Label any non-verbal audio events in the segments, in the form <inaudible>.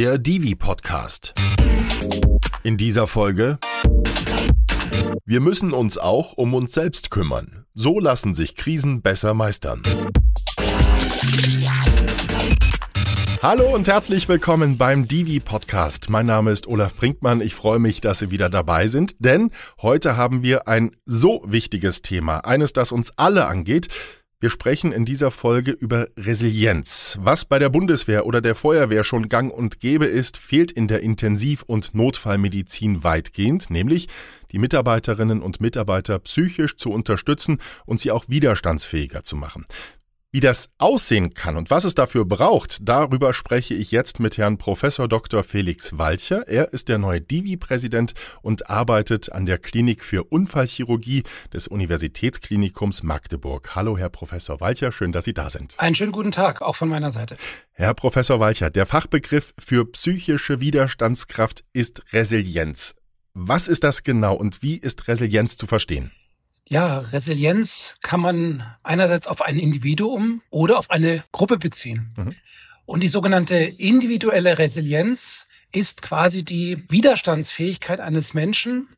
der Divi Podcast. In dieser Folge Wir müssen uns auch um uns selbst kümmern. So lassen sich Krisen besser meistern. Hallo und herzlich willkommen beim Divi Podcast. Mein Name ist Olaf Brinkmann. Ich freue mich, dass Sie wieder dabei sind, denn heute haben wir ein so wichtiges Thema, eines, das uns alle angeht. Wir sprechen in dieser Folge über Resilienz. Was bei der Bundeswehr oder der Feuerwehr schon gang und gäbe ist, fehlt in der Intensiv- und Notfallmedizin weitgehend, nämlich die Mitarbeiterinnen und Mitarbeiter psychisch zu unterstützen und sie auch widerstandsfähiger zu machen. Wie das aussehen kann und was es dafür braucht, darüber spreche ich jetzt mit Herrn Professor Dr. Felix Walcher. Er ist der neue Divi-Präsident und arbeitet an der Klinik für Unfallchirurgie des Universitätsklinikums Magdeburg. Hallo, Herr Professor Walcher, schön, dass Sie da sind. Einen schönen guten Tag, auch von meiner Seite. Herr Professor Walcher, der Fachbegriff für psychische Widerstandskraft ist Resilienz. Was ist das genau und wie ist Resilienz zu verstehen? Ja, Resilienz kann man einerseits auf ein Individuum oder auf eine Gruppe beziehen. Mhm. Und die sogenannte individuelle Resilienz ist quasi die Widerstandsfähigkeit eines Menschen,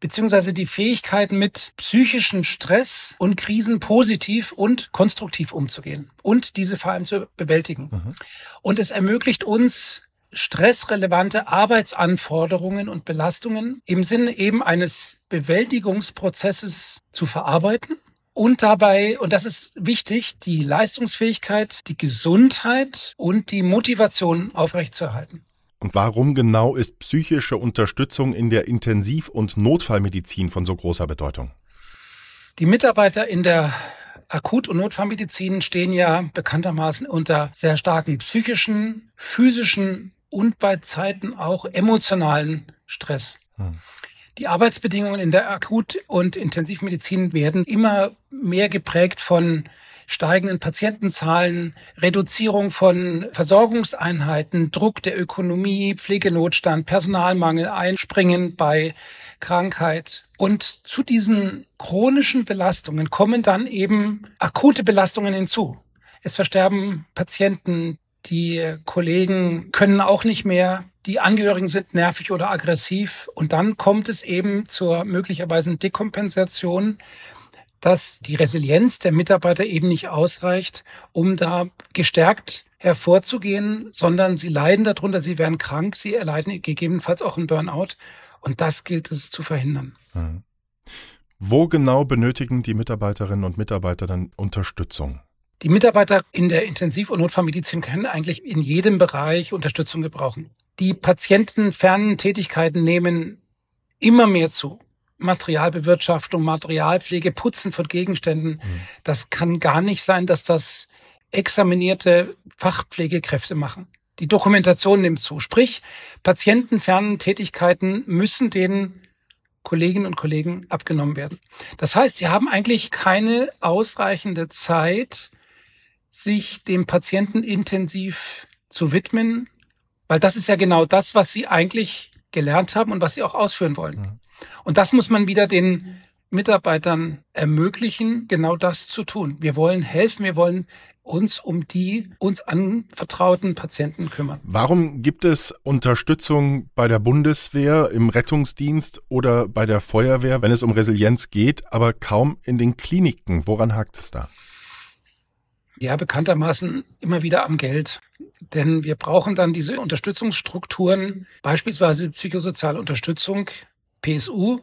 beziehungsweise die Fähigkeit, mit psychischem Stress und Krisen positiv und konstruktiv umzugehen und diese vor allem zu bewältigen. Mhm. Und es ermöglicht uns, stressrelevante Arbeitsanforderungen und Belastungen im Sinne eben eines Bewältigungsprozesses zu verarbeiten und dabei, und das ist wichtig, die Leistungsfähigkeit, die Gesundheit und die Motivation aufrechtzuerhalten. Und warum genau ist psychische Unterstützung in der Intensiv- und Notfallmedizin von so großer Bedeutung? Die Mitarbeiter in der Akut- und Notfallmedizin stehen ja bekanntermaßen unter sehr starken psychischen, physischen und bei Zeiten auch emotionalen Stress. Hm. Die Arbeitsbedingungen in der Akut- und Intensivmedizin werden immer mehr geprägt von steigenden Patientenzahlen, Reduzierung von Versorgungseinheiten, Druck der Ökonomie, Pflegenotstand, Personalmangel, Einspringen bei Krankheit. Und zu diesen chronischen Belastungen kommen dann eben akute Belastungen hinzu. Es versterben Patienten, die Kollegen können auch nicht mehr. Die Angehörigen sind nervig oder aggressiv. Und dann kommt es eben zur möglicherweise Dekompensation, dass die Resilienz der Mitarbeiter eben nicht ausreicht, um da gestärkt hervorzugehen, sondern sie leiden darunter, sie werden krank, sie erleiden gegebenenfalls auch einen Burnout. Und das gilt es zu verhindern. Mhm. Wo genau benötigen die Mitarbeiterinnen und Mitarbeiter dann Unterstützung? Die Mitarbeiter in der Intensiv- und Notfallmedizin können eigentlich in jedem Bereich Unterstützung gebrauchen. Die patientenfernen Tätigkeiten nehmen immer mehr zu. Materialbewirtschaftung, Materialpflege, Putzen von Gegenständen. Mhm. Das kann gar nicht sein, dass das examinierte Fachpflegekräfte machen. Die Dokumentation nimmt zu. Sprich, patientenfernen Tätigkeiten müssen den Kolleginnen und Kollegen abgenommen werden. Das heißt, sie haben eigentlich keine ausreichende Zeit, sich dem Patienten intensiv zu widmen, weil das ist ja genau das, was sie eigentlich gelernt haben und was sie auch ausführen wollen. Und das muss man wieder den Mitarbeitern ermöglichen, genau das zu tun. Wir wollen helfen, wir wollen uns um die uns anvertrauten Patienten kümmern. Warum gibt es Unterstützung bei der Bundeswehr, im Rettungsdienst oder bei der Feuerwehr, wenn es um Resilienz geht, aber kaum in den Kliniken? Woran hakt es da? Ja, bekanntermaßen immer wieder am Geld. Denn wir brauchen dann diese Unterstützungsstrukturen, beispielsweise psychosoziale Unterstützung, PSU.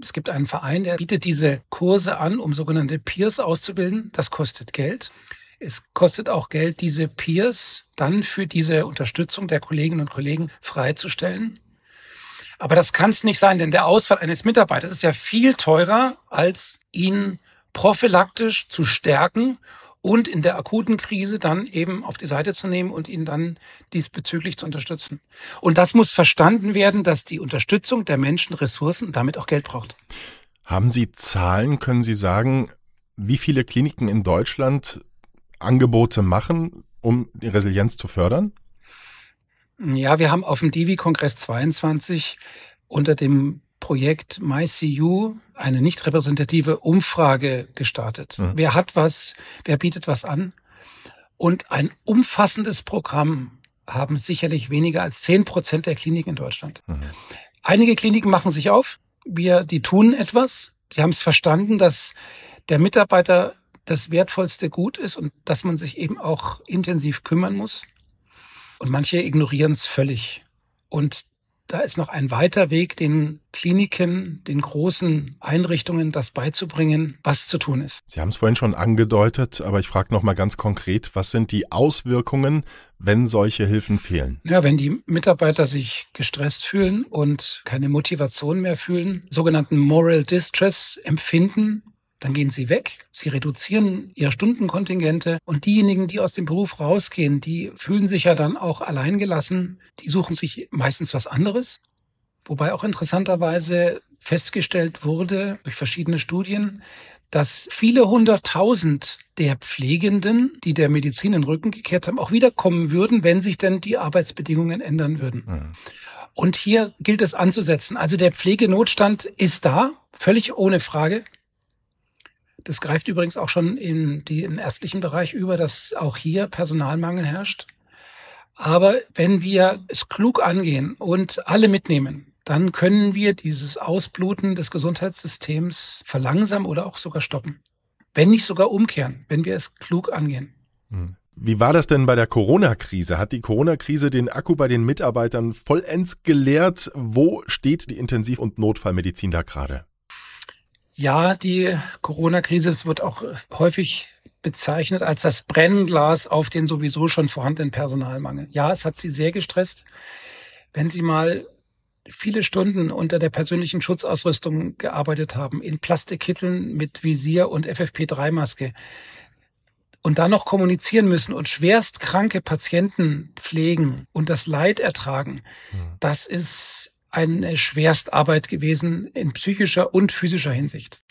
Es gibt einen Verein, der bietet diese Kurse an, um sogenannte Peers auszubilden. Das kostet Geld. Es kostet auch Geld, diese Peers dann für diese Unterstützung der Kolleginnen und Kollegen freizustellen. Aber das kann es nicht sein, denn der Ausfall eines Mitarbeiters ist ja viel teurer, als ihn prophylaktisch zu stärken und in der akuten Krise dann eben auf die Seite zu nehmen und ihn dann diesbezüglich zu unterstützen. Und das muss verstanden werden, dass die Unterstützung der Menschen Ressourcen und damit auch Geld braucht. Haben Sie Zahlen? Können Sie sagen, wie viele Kliniken in Deutschland Angebote machen, um die Resilienz zu fördern? Ja, wir haben auf dem Divi-Kongress 22 unter dem Projekt MyCU eine nicht repräsentative Umfrage gestartet. Mhm. Wer hat was, wer bietet was an? Und ein umfassendes Programm haben sicherlich weniger als zehn Prozent der Kliniken in Deutschland. Mhm. Einige Kliniken machen sich auf. Wir, die tun etwas. Die haben es verstanden, dass der Mitarbeiter das wertvollste Gut ist und dass man sich eben auch intensiv kümmern muss. Und manche ignorieren es völlig. Und da ist noch ein weiter Weg, den Kliniken, den großen Einrichtungen das beizubringen, was zu tun ist. Sie haben es vorhin schon angedeutet, aber ich frage noch mal ganz konkret, was sind die Auswirkungen, wenn solche Hilfen fehlen? Ja, wenn die Mitarbeiter sich gestresst fühlen und keine Motivation mehr fühlen, sogenannten Moral Distress empfinden, dann gehen sie weg, sie reduzieren ihre Stundenkontingente und diejenigen, die aus dem Beruf rausgehen, die fühlen sich ja dann auch alleingelassen, die suchen sich meistens was anderes. Wobei auch interessanterweise festgestellt wurde durch verschiedene Studien, dass viele hunderttausend der Pflegenden, die der Medizin in den Rücken gekehrt haben, auch wiederkommen würden, wenn sich denn die Arbeitsbedingungen ändern würden. Mhm. Und hier gilt es anzusetzen. Also der Pflegenotstand ist da, völlig ohne Frage. Das greift übrigens auch schon in den ärztlichen Bereich über, dass auch hier Personalmangel herrscht. Aber wenn wir es klug angehen und alle mitnehmen, dann können wir dieses Ausbluten des Gesundheitssystems verlangsamen oder auch sogar stoppen. Wenn nicht sogar umkehren, wenn wir es klug angehen. Hm. Wie war das denn bei der Corona-Krise? Hat die Corona-Krise den Akku bei den Mitarbeitern vollends geleert? Wo steht die Intensiv- und Notfallmedizin da gerade? Ja, die Corona-Krise, es wird auch häufig bezeichnet als das Brennglas auf den sowieso schon vorhandenen Personalmangel. Ja, es hat sie sehr gestresst. Wenn Sie mal viele Stunden unter der persönlichen Schutzausrüstung gearbeitet haben, in Plastikkitteln mit Visier und FFP3-Maske und dann noch kommunizieren müssen und schwerst kranke Patienten pflegen und das Leid ertragen, hm. das ist eine Schwerstarbeit gewesen in psychischer und physischer Hinsicht.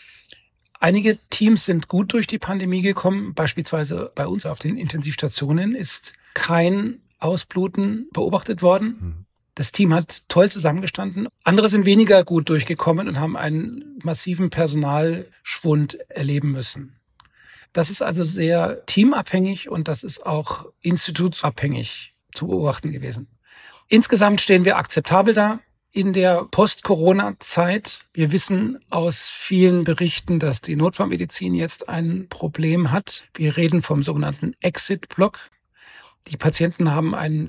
Einige Teams sind gut durch die Pandemie gekommen. Beispielsweise bei uns auf den Intensivstationen ist kein Ausbluten beobachtet worden. Hm. Das Team hat toll zusammengestanden. Andere sind weniger gut durchgekommen und haben einen massiven Personalschwund erleben müssen. Das ist also sehr teamabhängig und das ist auch institutsabhängig zu beobachten gewesen. Insgesamt stehen wir akzeptabel da in der Post-Corona-Zeit. Wir wissen aus vielen Berichten, dass die Notfallmedizin jetzt ein Problem hat. Wir reden vom sogenannten Exit-Block. Die Patienten haben eine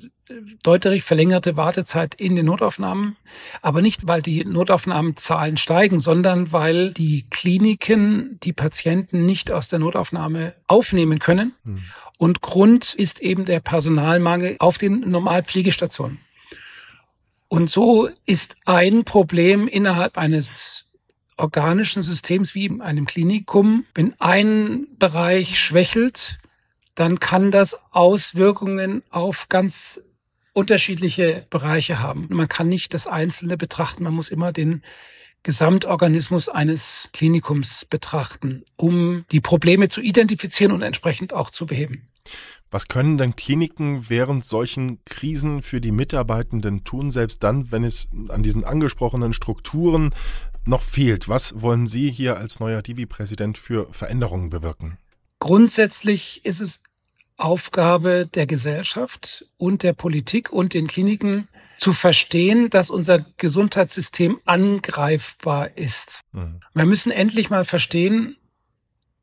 deutlich verlängerte Wartezeit in den Notaufnahmen, aber nicht, weil die Notaufnahmenzahlen steigen, sondern weil die Kliniken die Patienten nicht aus der Notaufnahme aufnehmen können. Hm. Und Grund ist eben der Personalmangel auf den Normalpflegestationen. Und so ist ein Problem innerhalb eines organischen Systems wie in einem Klinikum, wenn ein Bereich schwächelt, dann kann das Auswirkungen auf ganz unterschiedliche Bereiche haben. Man kann nicht das Einzelne betrachten, man muss immer den Gesamtorganismus eines Klinikums betrachten, um die Probleme zu identifizieren und entsprechend auch zu beheben. Was können denn Kliniken während solchen Krisen für die Mitarbeitenden tun, selbst dann, wenn es an diesen angesprochenen Strukturen noch fehlt? Was wollen Sie hier als neuer Divi-Präsident für Veränderungen bewirken? Grundsätzlich ist es Aufgabe der Gesellschaft und der Politik und den Kliniken zu verstehen, dass unser Gesundheitssystem angreifbar ist. Mhm. Wir müssen endlich mal verstehen,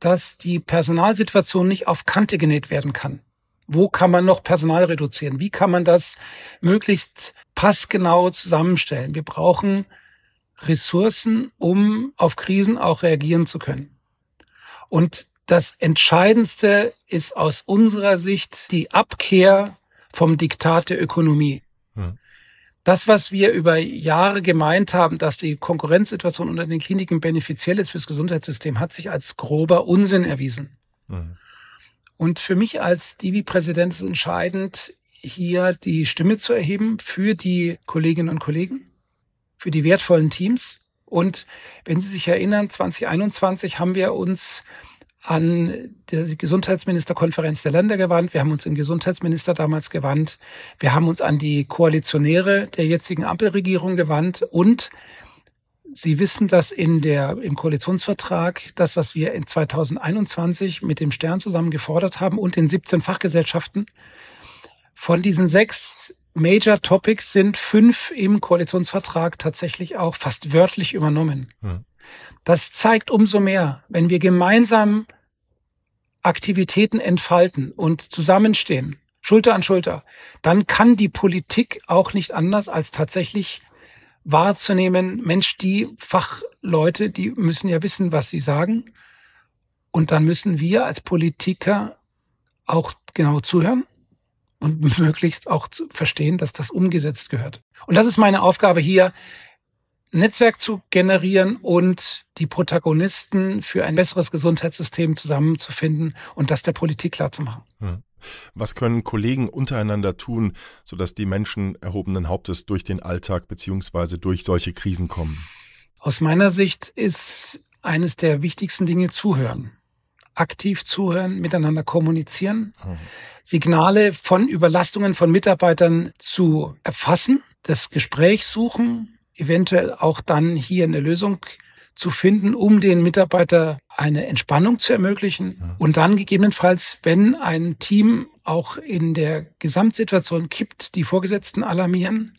dass die Personalsituation nicht auf Kante genäht werden kann. Wo kann man noch Personal reduzieren? Wie kann man das möglichst passgenau zusammenstellen? Wir brauchen Ressourcen, um auf Krisen auch reagieren zu können. Und das Entscheidendste ist aus unserer Sicht die Abkehr vom Diktat der Ökonomie. Hm. Das, was wir über Jahre gemeint haben, dass die Konkurrenzsituation unter den Kliniken benefiziell ist fürs Gesundheitssystem, hat sich als grober Unsinn erwiesen. Hm. Und für mich als Divi-Präsident ist entscheidend, hier die Stimme zu erheben für die Kolleginnen und Kollegen, für die wertvollen Teams. Und wenn Sie sich erinnern, 2021 haben wir uns an die Gesundheitsministerkonferenz der Länder gewandt. Wir haben uns den Gesundheitsminister damals gewandt. Wir haben uns an die Koalitionäre der jetzigen Ampelregierung gewandt und Sie wissen, dass in der, im Koalitionsvertrag das, was wir in 2021 mit dem Stern zusammen gefordert haben und den 17 Fachgesellschaften Von diesen sechs Major Topics sind fünf im Koalitionsvertrag tatsächlich auch fast wörtlich übernommen. Hm. Das zeigt umso mehr, wenn wir gemeinsam Aktivitäten entfalten und zusammenstehen, Schulter an Schulter, dann kann die Politik auch nicht anders als tatsächlich wahrzunehmen, Mensch, die Fachleute, die müssen ja wissen, was sie sagen. Und dann müssen wir als Politiker auch genau zuhören und <laughs> möglichst auch verstehen, dass das umgesetzt gehört. Und das ist meine Aufgabe hier, Netzwerk zu generieren und die Protagonisten für ein besseres Gesundheitssystem zusammenzufinden und das der Politik klarzumachen. Hm. Was können Kollegen untereinander tun, sodass die Menschen erhobenen Hauptes durch den Alltag beziehungsweise durch solche Krisen kommen? Aus meiner Sicht ist eines der wichtigsten Dinge zuhören. Aktiv zuhören, miteinander kommunizieren, hm. Signale von Überlastungen von Mitarbeitern zu erfassen, das Gespräch suchen, eventuell auch dann hier eine Lösung zu finden, um den Mitarbeiter eine Entspannung zu ermöglichen und dann gegebenenfalls, wenn ein Team auch in der Gesamtsituation kippt, die Vorgesetzten alarmieren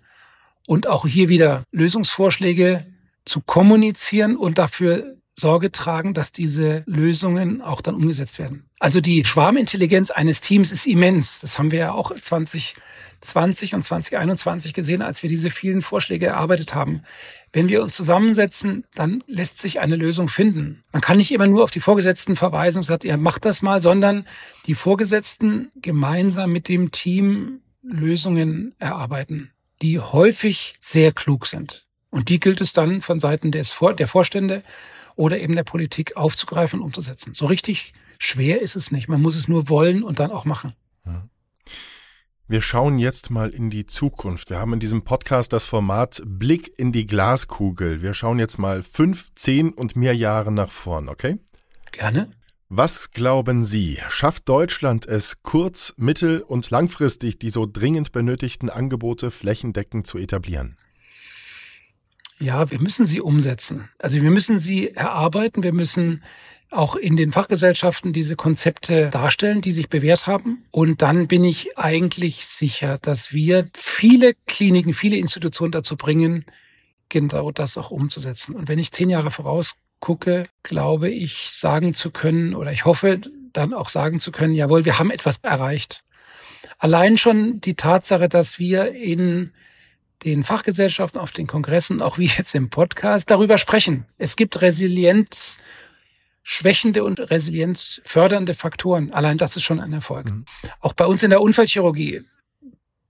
und auch hier wieder Lösungsvorschläge zu kommunizieren und dafür Sorge tragen, dass diese Lösungen auch dann umgesetzt werden. Also die Schwarmintelligenz eines Teams ist immens. Das haben wir ja auch 2020 und 2021 gesehen, als wir diese vielen Vorschläge erarbeitet haben. Wenn wir uns zusammensetzen, dann lässt sich eine Lösung finden. Man kann nicht immer nur auf die Vorgesetzten verweisen und sagt, ihr macht das mal, sondern die Vorgesetzten gemeinsam mit dem Team Lösungen erarbeiten, die häufig sehr klug sind. Und die gilt es dann von Seiten des Vor der Vorstände oder eben der Politik aufzugreifen und umzusetzen. So richtig schwer ist es nicht. Man muss es nur wollen und dann auch machen. Wir schauen jetzt mal in die Zukunft. Wir haben in diesem Podcast das Format Blick in die Glaskugel. Wir schauen jetzt mal fünf, zehn und mehr Jahre nach vorn, okay? Gerne. Was glauben Sie, schafft Deutschland es kurz-, mittel- und langfristig, die so dringend benötigten Angebote flächendeckend zu etablieren? Ja, wir müssen sie umsetzen. Also wir müssen sie erarbeiten, wir müssen auch in den Fachgesellschaften diese Konzepte darstellen, die sich bewährt haben. Und dann bin ich eigentlich sicher, dass wir viele Kliniken, viele Institutionen dazu bringen, genau das auch umzusetzen. Und wenn ich zehn Jahre vorausgucke, glaube ich, sagen zu können, oder ich hoffe, dann auch sagen zu können, jawohl, wir haben etwas erreicht. Allein schon die Tatsache, dass wir in den Fachgesellschaften, auf den Kongressen, auch wie jetzt im Podcast, darüber sprechen. Es gibt Resilienz schwächende und Resilienz fördernde Faktoren. Allein das ist schon ein Erfolg. Mhm. Auch bei uns in der Unfallchirurgie.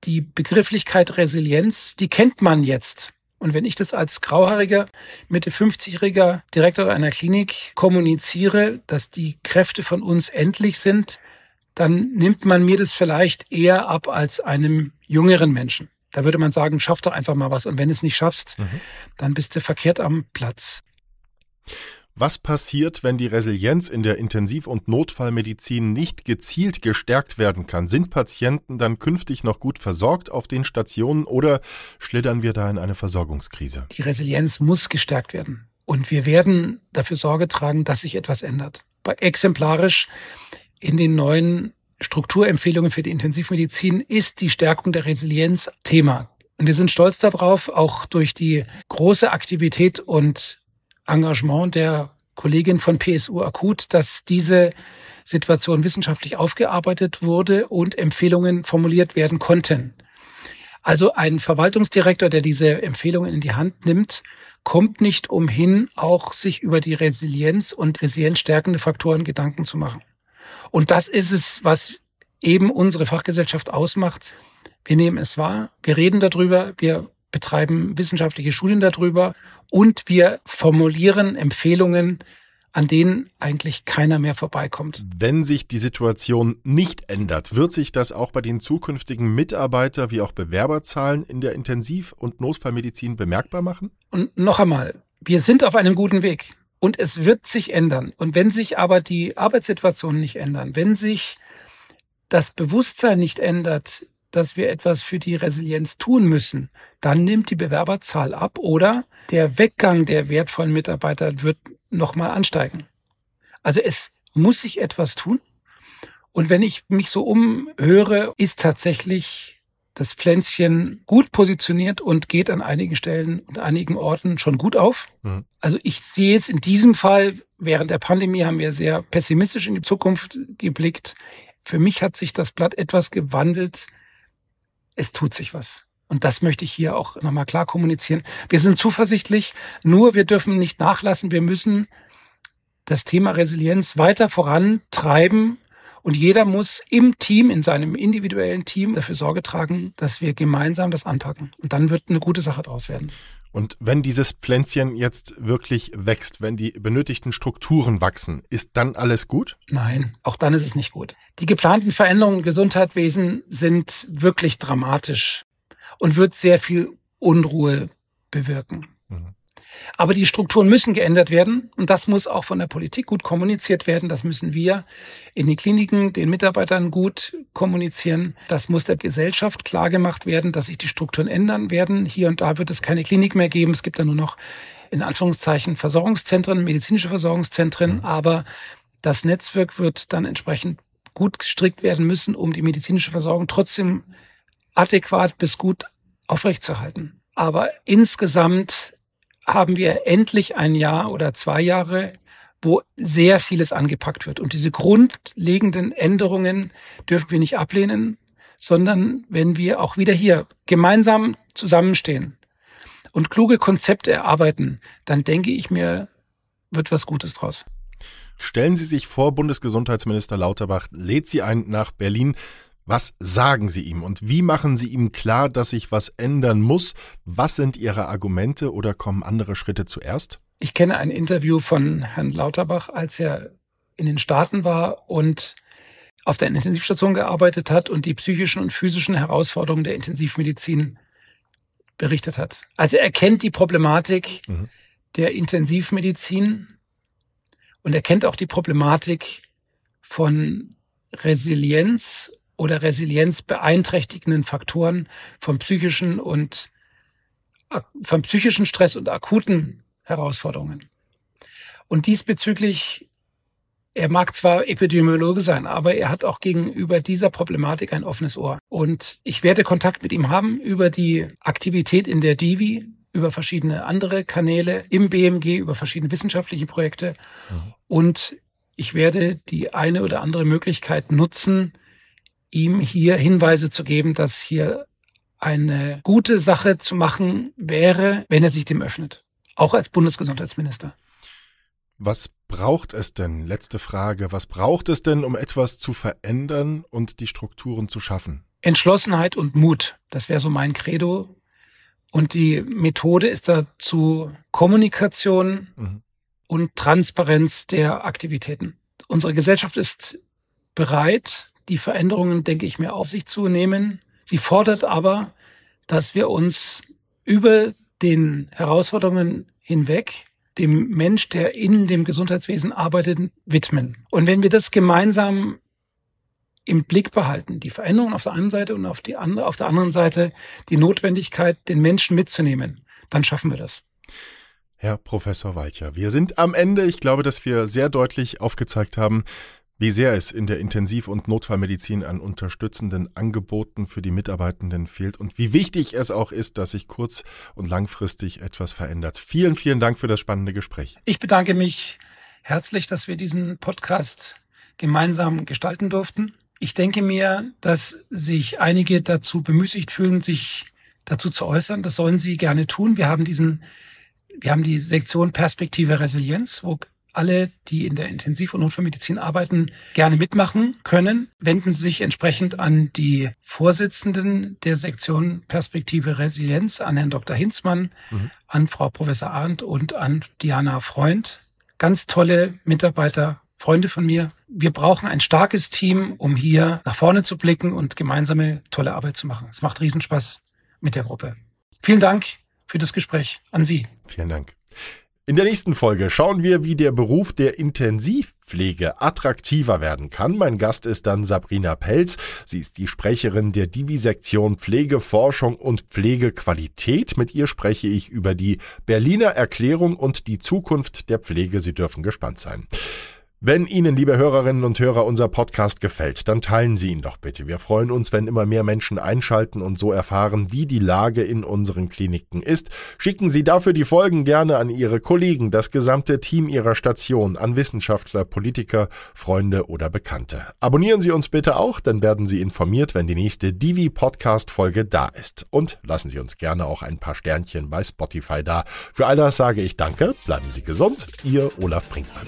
Die Begrifflichkeit Resilienz, die kennt man jetzt. Und wenn ich das als grauhaariger, Mitte 50-jähriger Direktor einer Klinik kommuniziere, dass die Kräfte von uns endlich sind, dann nimmt man mir das vielleicht eher ab als einem jüngeren Menschen. Da würde man sagen, schaff doch einfach mal was. Und wenn du es nicht schaffst, mhm. dann bist du verkehrt am Platz. Was passiert, wenn die Resilienz in der Intensiv- und Notfallmedizin nicht gezielt gestärkt werden kann? Sind Patienten dann künftig noch gut versorgt auf den Stationen oder schlittern wir da in eine Versorgungskrise? Die Resilienz muss gestärkt werden. Und wir werden dafür Sorge tragen, dass sich etwas ändert. Exemplarisch in den neuen Strukturempfehlungen für die Intensivmedizin ist die Stärkung der Resilienz Thema. Und wir sind stolz darauf, auch durch die große Aktivität und Engagement der Kollegin von PSU Akut, dass diese Situation wissenschaftlich aufgearbeitet wurde und Empfehlungen formuliert werden konnten. Also ein Verwaltungsdirektor, der diese Empfehlungen in die Hand nimmt, kommt nicht umhin, auch sich über die Resilienz und resilienzstärkende Faktoren Gedanken zu machen. Und das ist es, was eben unsere Fachgesellschaft ausmacht. Wir nehmen es wahr, wir reden darüber, wir betreiben wissenschaftliche Studien darüber und wir formulieren Empfehlungen, an denen eigentlich keiner mehr vorbeikommt. Wenn sich die Situation nicht ändert, wird sich das auch bei den zukünftigen Mitarbeiter- wie auch Bewerberzahlen in der Intensiv- und Notfallmedizin bemerkbar machen? Und noch einmal, wir sind auf einem guten Weg und es wird sich ändern. Und wenn sich aber die Arbeitssituation nicht ändern, wenn sich das Bewusstsein nicht ändert, dass wir etwas für die Resilienz tun müssen, dann nimmt die Bewerberzahl ab oder der Weggang der wertvollen Mitarbeiter wird nochmal ansteigen. Also es muss sich etwas tun Und wenn ich mich so umhöre, ist tatsächlich das Pflänzchen gut positioniert und geht an einigen Stellen und einigen Orten schon gut auf. Mhm. Also ich sehe es in diesem Fall, während der Pandemie haben wir sehr pessimistisch in die Zukunft geblickt. Für mich hat sich das Blatt etwas gewandelt. Es tut sich was. Und das möchte ich hier auch nochmal klar kommunizieren. Wir sind zuversichtlich, nur wir dürfen nicht nachlassen. Wir müssen das Thema Resilienz weiter vorantreiben und jeder muss im Team, in seinem individuellen Team dafür Sorge tragen, dass wir gemeinsam das anpacken. Und dann wird eine gute Sache draus werden. Und wenn dieses Pflänzchen jetzt wirklich wächst, wenn die benötigten Strukturen wachsen, ist dann alles gut? Nein, auch dann ist es nicht gut. Die geplanten Veränderungen im Gesundheitswesen sind wirklich dramatisch und wird sehr viel Unruhe bewirken. Mhm. Aber die Strukturen müssen geändert werden und das muss auch von der Politik gut kommuniziert werden. Das müssen wir in den Kliniken den Mitarbeitern gut kommunizieren. Das muss der Gesellschaft klar gemacht werden, dass sich die Strukturen ändern werden. Hier und da wird es keine Klinik mehr geben. Es gibt da nur noch in Anführungszeichen Versorgungszentren, medizinische Versorgungszentren, mhm. aber das Netzwerk wird dann entsprechend gut gestrickt werden müssen, um die medizinische Versorgung trotzdem adäquat bis gut aufrechtzuerhalten. Aber insgesamt haben wir endlich ein Jahr oder zwei Jahre, wo sehr vieles angepackt wird. Und diese grundlegenden Änderungen dürfen wir nicht ablehnen, sondern wenn wir auch wieder hier gemeinsam zusammenstehen und kluge Konzepte erarbeiten, dann denke ich mir, wird was Gutes draus. Stellen Sie sich vor, Bundesgesundheitsminister Lauterbach lädt Sie ein nach Berlin. Was sagen Sie ihm und wie machen Sie ihm klar, dass sich was ändern muss? Was sind Ihre Argumente oder kommen andere Schritte zuerst? Ich kenne ein Interview von Herrn Lauterbach, als er in den Staaten war und auf der Intensivstation gearbeitet hat und die psychischen und physischen Herausforderungen der Intensivmedizin berichtet hat. Also er kennt die Problematik mhm. der Intensivmedizin und er kennt auch die Problematik von Resilienz oder Resilienz beeinträchtigenden Faktoren vom psychischen und vom psychischen Stress und akuten Herausforderungen. Und diesbezüglich, er mag zwar Epidemiologe sein, aber er hat auch gegenüber dieser Problematik ein offenes Ohr. Und ich werde Kontakt mit ihm haben über die Aktivität in der Divi, über verschiedene andere Kanäle im BMG, über verschiedene wissenschaftliche Projekte. Mhm. Und ich werde die eine oder andere Möglichkeit nutzen, ihm hier Hinweise zu geben, dass hier eine gute Sache zu machen wäre, wenn er sich dem öffnet. Auch als Bundesgesundheitsminister. Was braucht es denn? Letzte Frage. Was braucht es denn, um etwas zu verändern und die Strukturen zu schaffen? Entschlossenheit und Mut. Das wäre so mein Credo. Und die Methode ist dazu Kommunikation mhm. und Transparenz der Aktivitäten. Unsere Gesellschaft ist bereit, die Veränderungen, denke ich mir, auf sich zu nehmen. Sie fordert aber, dass wir uns über den Herausforderungen hinweg dem Mensch, der in dem Gesundheitswesen arbeitet, widmen. Und wenn wir das gemeinsam im Blick behalten, die Veränderungen auf der einen Seite und auf, die andere, auf der anderen Seite die Notwendigkeit, den Menschen mitzunehmen, dann schaffen wir das. Herr Professor Weicher, wir sind am Ende. Ich glaube, dass wir sehr deutlich aufgezeigt haben, wie sehr es in der Intensiv- und Notfallmedizin an unterstützenden Angeboten für die Mitarbeitenden fehlt und wie wichtig es auch ist, dass sich kurz- und langfristig etwas verändert. Vielen, vielen Dank für das spannende Gespräch. Ich bedanke mich herzlich, dass wir diesen Podcast gemeinsam gestalten durften. Ich denke mir, dass sich einige dazu bemüßigt fühlen, sich dazu zu äußern. Das sollen sie gerne tun. Wir haben diesen, wir haben die Sektion Perspektive Resilienz, wo alle, die in der Intensiv- und Notfallmedizin arbeiten, gerne mitmachen können. Wenden Sie sich entsprechend an die Vorsitzenden der Sektion Perspektive Resilienz, an Herrn Dr. Hinzmann, mhm. an Frau Professor Arndt und an Diana Freund. Ganz tolle Mitarbeiter, Freunde von mir. Wir brauchen ein starkes Team, um hier nach vorne zu blicken und gemeinsame tolle Arbeit zu machen. Es macht Riesenspaß mit der Gruppe. Vielen Dank für das Gespräch an Sie. Vielen Dank. In der nächsten Folge schauen wir, wie der Beruf der Intensivpflege attraktiver werden kann. Mein Gast ist dann Sabrina Pelz. Sie ist die Sprecherin der Divisektion Pflegeforschung und Pflegequalität. Mit ihr spreche ich über die Berliner Erklärung und die Zukunft der Pflege. Sie dürfen gespannt sein. Wenn Ihnen, liebe Hörerinnen und Hörer, unser Podcast gefällt, dann teilen Sie ihn doch bitte. Wir freuen uns, wenn immer mehr Menschen einschalten und so erfahren, wie die Lage in unseren Kliniken ist. Schicken Sie dafür die Folgen gerne an Ihre Kollegen, das gesamte Team Ihrer Station, an Wissenschaftler, Politiker, Freunde oder Bekannte. Abonnieren Sie uns bitte auch, dann werden Sie informiert, wenn die nächste Divi-Podcast-Folge da ist. Und lassen Sie uns gerne auch ein paar Sternchen bei Spotify da. Für all das sage ich Danke, bleiben Sie gesund, Ihr Olaf Brinkmann.